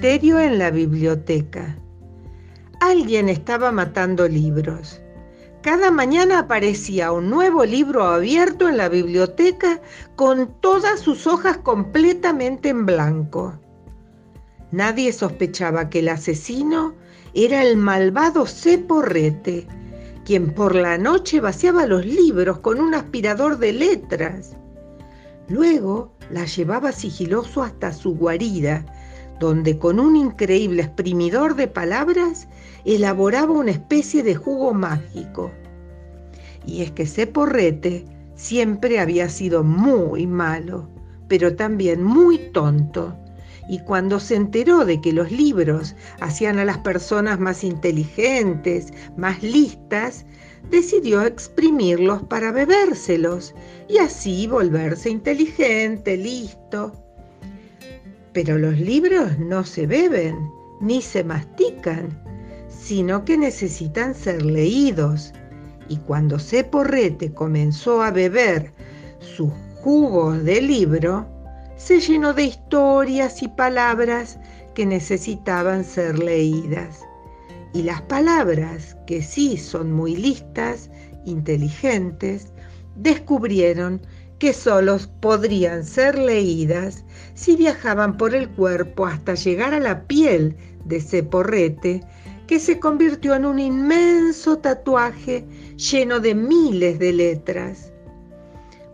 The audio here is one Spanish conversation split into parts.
en la biblioteca. Alguien estaba matando libros. Cada mañana aparecía un nuevo libro abierto en la biblioteca con todas sus hojas completamente en blanco. Nadie sospechaba que el asesino era el malvado Ceporrete, quien por la noche vaciaba los libros con un aspirador de letras. Luego la llevaba sigiloso hasta su guarida, donde con un increíble exprimidor de palabras elaboraba una especie de jugo mágico. Y es que ese porrete siempre había sido muy malo, pero también muy tonto. Y cuando se enteró de que los libros hacían a las personas más inteligentes, más listas, decidió exprimirlos para bebérselos y así volverse inteligente, listo. Pero los libros no se beben ni se mastican, sino que necesitan ser leídos. Y cuando Ceporrete comenzó a beber sus jugos de libro, se llenó de historias y palabras que necesitaban ser leídas. Y las palabras, que sí son muy listas, inteligentes, descubrieron que solos podrían ser leídas si viajaban por el cuerpo hasta llegar a la piel de ese porrete que se convirtió en un inmenso tatuaje lleno de miles de letras.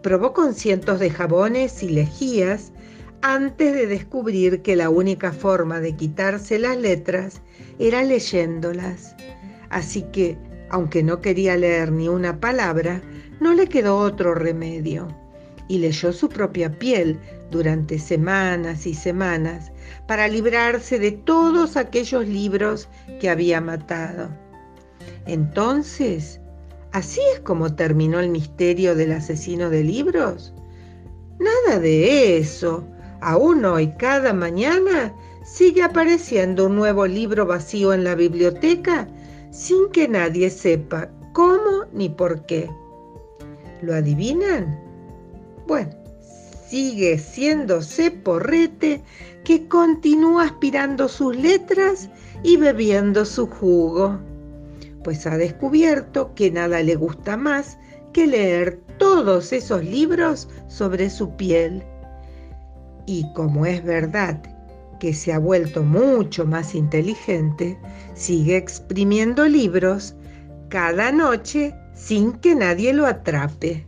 Probó con cientos de jabones y lejías antes de descubrir que la única forma de quitarse las letras era leyéndolas. Así que, aunque no quería leer ni una palabra, no le quedó otro remedio. Y leyó su propia piel durante semanas y semanas para librarse de todos aquellos libros que había matado. Entonces, ¿así es como terminó el misterio del asesino de libros? Nada de eso. Aún hoy, cada mañana, sigue apareciendo un nuevo libro vacío en la biblioteca sin que nadie sepa cómo ni por qué. ¿Lo adivinan? Bueno, sigue siendo Ceporrete que continúa aspirando sus letras y bebiendo su jugo, pues ha descubierto que nada le gusta más que leer todos esos libros sobre su piel y como es verdad que se ha vuelto mucho más inteligente, sigue exprimiendo libros cada noche sin que nadie lo atrape.